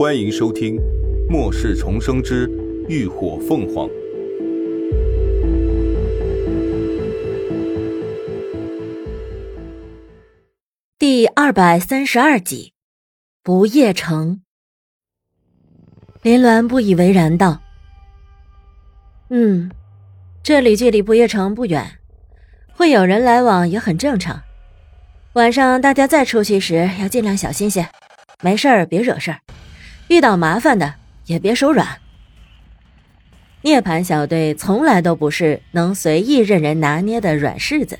欢迎收听《末世重生之浴火凤凰》第二百三十二集《不夜城》。林鸾不以为然道：“嗯，这里距离不夜城不远，会有人来往也很正常。晚上大家再出去时要尽量小心些，没事儿别惹事儿。”遇到麻烦的也别手软。涅槃小队从来都不是能随意任人拿捏的软柿子。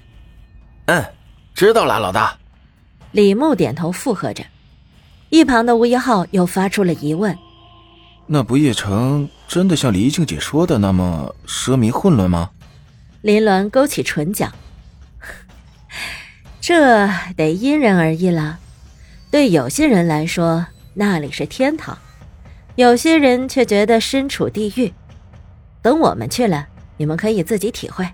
嗯，知道了，老大。李牧点头附和着。一旁的吴一浩又发出了疑问：“那不夜城真的像黎静姐说的那么奢靡混乱吗？”林鸾勾起唇角：“ 这得因人而异了。对有些人来说。”那里是天堂，有些人却觉得身处地狱。等我们去了，你们可以自己体会。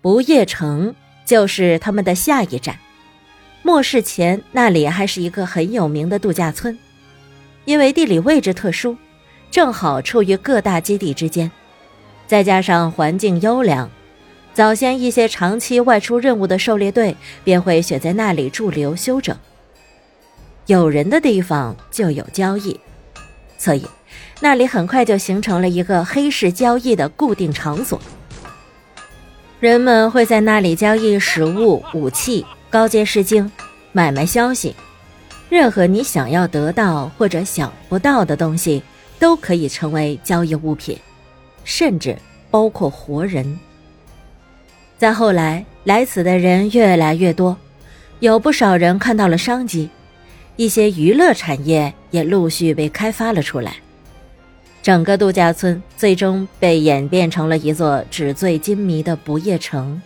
不夜城就是他们的下一站。末世前，那里还是一个很有名的度假村，因为地理位置特殊，正好处于各大基地之间，再加上环境优良，早先一些长期外出任务的狩猎队便会选在那里驻留休整。有人的地方就有交易，所以那里很快就形成了一个黑市交易的固定场所。人们会在那里交易食物、武器、高阶诗经，买卖消息。任何你想要得到或者想不到的东西，都可以成为交易物品，甚至包括活人。再后来，来此的人越来越多，有不少人看到了商机。一些娱乐产业也陆续被开发了出来，整个度假村最终被演变成了一座纸醉金迷的不夜城。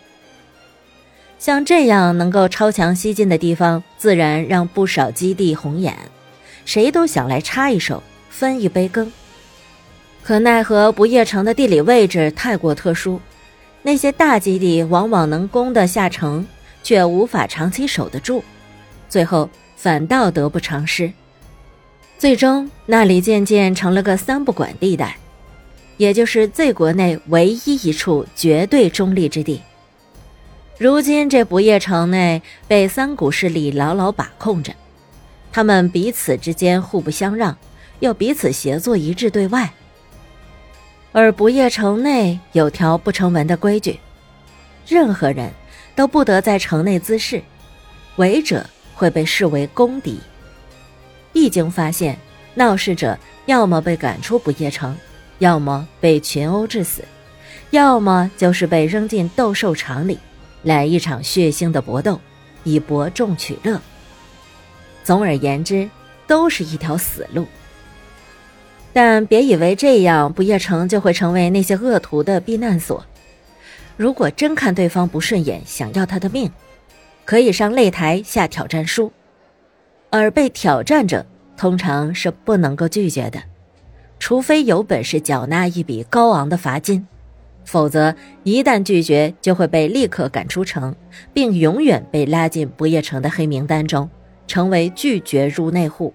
像这样能够超强吸金的地方，自然让不少基地红眼，谁都想来插一手，分一杯羹。可奈何不夜城的地理位置太过特殊，那些大基地往往能攻得下城，却无法长期守得住，最后。反倒得不偿失，最终那里渐渐成了个三不管地带，也就是最国内唯一一处绝对中立之地。如今这不夜城内被三股势力牢牢把控着，他们彼此之间互不相让，又彼此协作一致对外。而不夜城内有条不成文的规矩，任何人都不得在城内滋事，违者。会被视为公敌。一经发现，闹事者要么被赶出不夜城，要么被群殴致死，要么就是被扔进斗兽场里，来一场血腥的搏斗，以博众取乐。总而言之，都是一条死路。但别以为这样不夜城就会成为那些恶徒的避难所。如果真看对方不顺眼，想要他的命。可以上擂台下挑战书，而被挑战者通常是不能够拒绝的，除非有本事缴纳一笔高昂的罚金，否则一旦拒绝就会被立刻赶出城，并永远被拉进不夜城的黑名单中，成为拒绝入内户。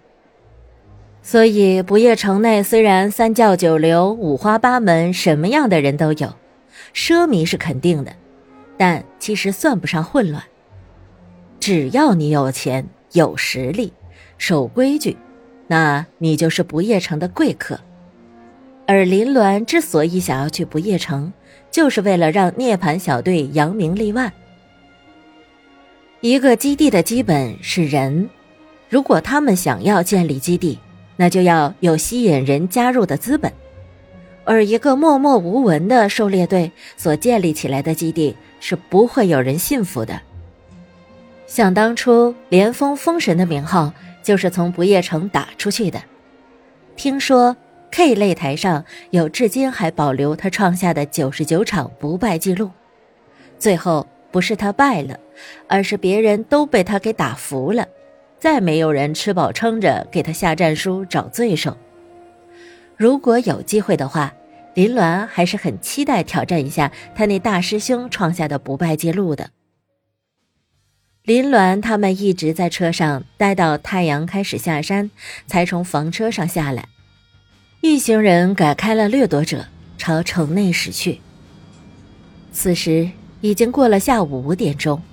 所以不夜城内虽然三教九流、五花八门，什么样的人都有，奢靡是肯定的，但其实算不上混乱。只要你有钱、有实力、守规矩，那你就是不夜城的贵客。而林鸾之所以想要去不夜城，就是为了让涅槃小队扬名立万。一个基地的基本是人，如果他们想要建立基地，那就要有吸引人加入的资本。而一个默默无闻的狩猎队所建立起来的基地，是不会有人信服的。想当初，连峰封神的名号就是从不夜城打出去的。听说 K 擂台上有至今还保留他创下的九十九场不败记录，最后不是他败了，而是别人都被他给打服了，再没有人吃饱撑着给他下战书找罪受。如果有机会的话，林鸾还是很期待挑战一下他那大师兄创下的不败记录的。林鸾他们一直在车上待到太阳开始下山，才从房车上下来。一行人改开了掠夺者，朝城内驶去。此时已经过了下午五点钟，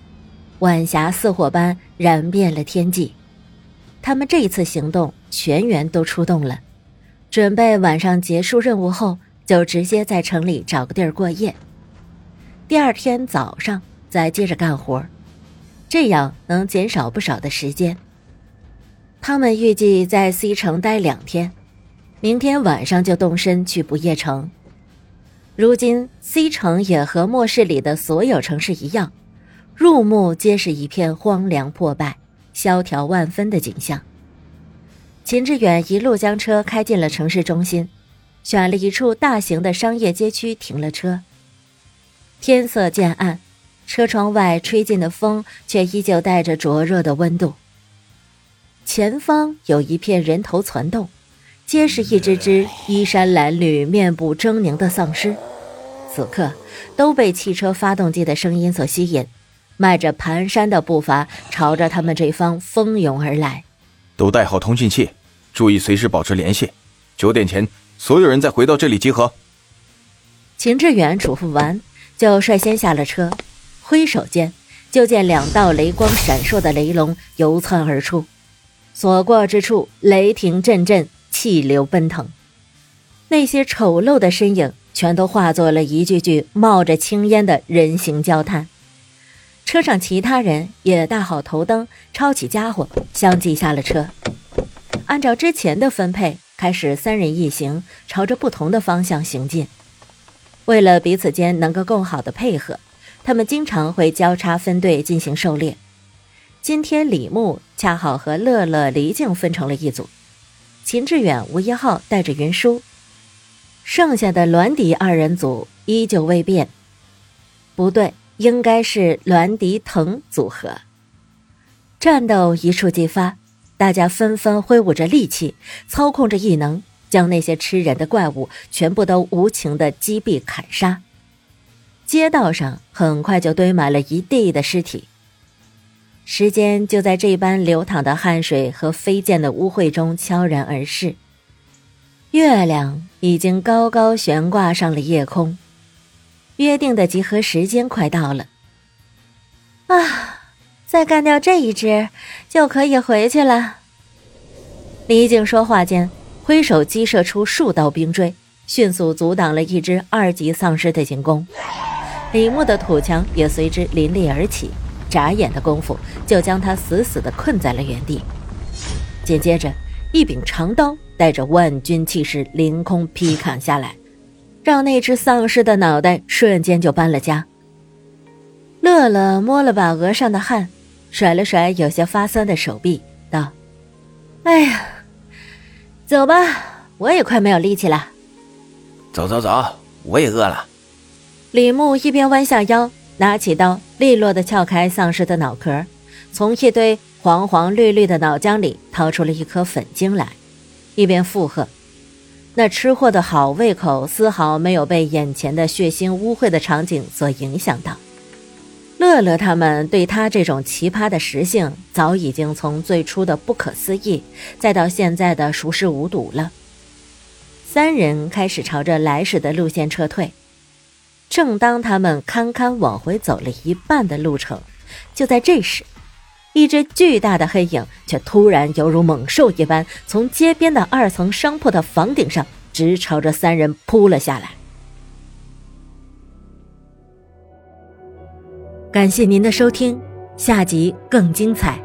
晚霞似火般燃遍了天际。他们这一次行动全员都出动了，准备晚上结束任务后就直接在城里找个地儿过夜。第二天早上再接着干活。这样能减少不少的时间。他们预计在 C 城待两天，明天晚上就动身去不夜城。如今 C 城也和末世里的所有城市一样，入目皆是一片荒凉破败、萧条万分的景象。秦志远一路将车开进了城市中心，选了一处大型的商业街区停了车。天色渐暗。车窗外吹进的风，却依旧带着灼热的温度。前方有一片人头攒动，皆是一只只衣衫褴褛、面部狰狞的丧尸。此刻，都被汽车发动机的声音所吸引，迈着蹒跚的步伐，朝着他们这方蜂拥而来。都带好通讯器，注意随时保持联系。九点前，所有人再回到这里集合。秦志远嘱咐完，就率先下了车。挥手间，就见两道雷光闪烁的雷龙游窜而出，所过之处，雷霆阵阵，气流奔腾。那些丑陋的身影，全都化作了一具具冒着青烟的人形焦炭。车上其他人也大好头灯，抄起家伙，相继下了车。按照之前的分配，开始三人一行，朝着不同的方向行进。为了彼此间能够更好的配合。他们经常会交叉分队进行狩猎。今天李牧恰好和乐乐、黎静分成了一组，秦志远、吴一浩带着云舒，剩下的栾迪二人组依旧未变。不对，应该是栾迪腾组合。战斗一触即发，大家纷纷挥舞着利器，操控着异能，将那些吃人的怪物全部都无情的击毙砍杀。街道上很快就堆满了一地的尸体。时间就在这般流淌的汗水和飞溅的污秽中悄然而逝。月亮已经高高悬挂上了夜空，约定的集合时间快到了。啊，再干掉这一只，就可以回去了。李靖说话间，挥手击射出数道冰锥，迅速阻挡了一只二级丧尸的进攻。李牧的土墙也随之林立而起，眨眼的功夫就将他死死地困在了原地。紧接着，一柄长刀带着万钧气势凌空劈砍下来，让那只丧尸的脑袋瞬间就搬了家。乐乐摸了把额上的汗，甩了甩有些发酸的手臂，道：“哎呀，走吧，我也快没有力气了。”“走走走，我也饿了。”李牧一边弯下腰，拿起刀，利落地撬开丧尸的脑壳，从一堆黄黄绿绿的脑浆里掏出了一颗粉晶来，一边附和。那吃货的好胃口丝毫没有被眼前的血腥污秽的场景所影响到。乐乐他们对他这种奇葩的食性，早已经从最初的不可思议，再到现在的熟视无睹了。三人开始朝着来时的路线撤退。正当他们堪堪往回走了一半的路程，就在这时，一只巨大的黑影却突然犹如猛兽一般，从街边的二层商铺的房顶上直朝着三人扑了下来。感谢您的收听，下集更精彩。